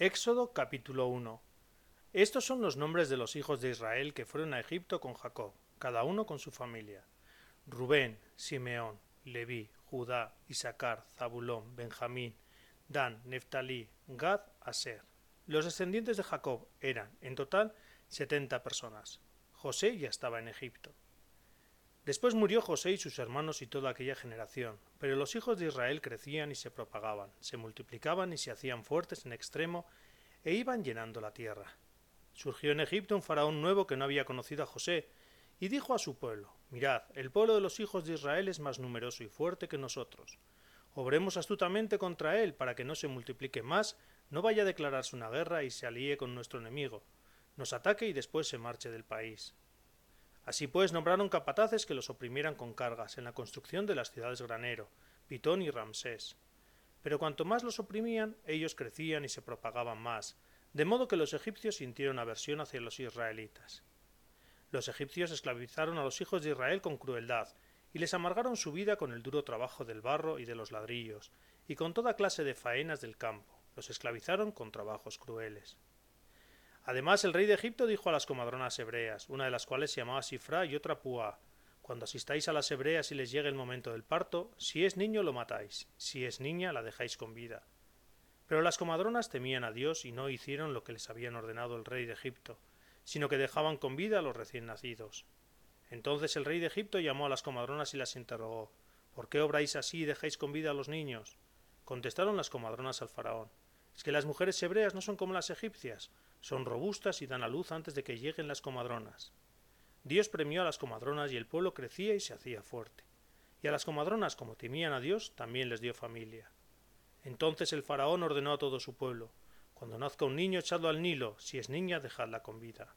Éxodo capítulo 1 Estos son los nombres de los hijos de Israel que fueron a Egipto con Jacob, cada uno con su familia. Rubén, Simeón, Leví, Judá, Isaacar, Zabulón, Benjamín, Dan, Neftalí, Gad, Aser. Los descendientes de Jacob eran, en total, setenta personas. José ya estaba en Egipto. Después murió José y sus hermanos y toda aquella generación, pero los hijos de Israel crecían y se propagaban, se multiplicaban y se hacían fuertes en extremo, e iban llenando la tierra. Surgió en Egipto un faraón nuevo que no había conocido a José, y dijo a su pueblo Mirad, el pueblo de los hijos de Israel es más numeroso y fuerte que nosotros. Obremos astutamente contra él, para que no se multiplique más, no vaya a declararse una guerra y se alíe con nuestro enemigo, nos ataque y después se marche del país. Así pues nombraron capataces que los oprimieran con cargas en la construcción de las ciudades granero, Pitón y Ramsés. Pero cuanto más los oprimían, ellos crecían y se propagaban más, de modo que los egipcios sintieron aversión hacia los israelitas. Los egipcios esclavizaron a los hijos de Israel con crueldad, y les amargaron su vida con el duro trabajo del barro y de los ladrillos, y con toda clase de faenas del campo, los esclavizaron con trabajos crueles. Además, el rey de Egipto dijo a las comadronas hebreas, una de las cuales se llamaba Sifra y otra Pua, cuando asistáis a las hebreas y les llegue el momento del parto, si es niño lo matáis, si es niña la dejáis con vida. Pero las comadronas temían a Dios y no hicieron lo que les habían ordenado el rey de Egipto, sino que dejaban con vida a los recién nacidos. Entonces el rey de Egipto llamó a las comadronas y las interrogó ¿Por qué obráis así y dejáis con vida a los niños? Contestaron las comadronas al faraón Es que las mujeres hebreas no son como las egipcias, son robustas y dan a luz antes de que lleguen las comadronas. Dios premió a las comadronas y el pueblo crecía y se hacía fuerte. Y a las comadronas, como temían a Dios, también les dio familia. Entonces el faraón ordenó a todo su pueblo Cuando nazca un niño, echadlo al Nilo, si es niña, dejadla con vida.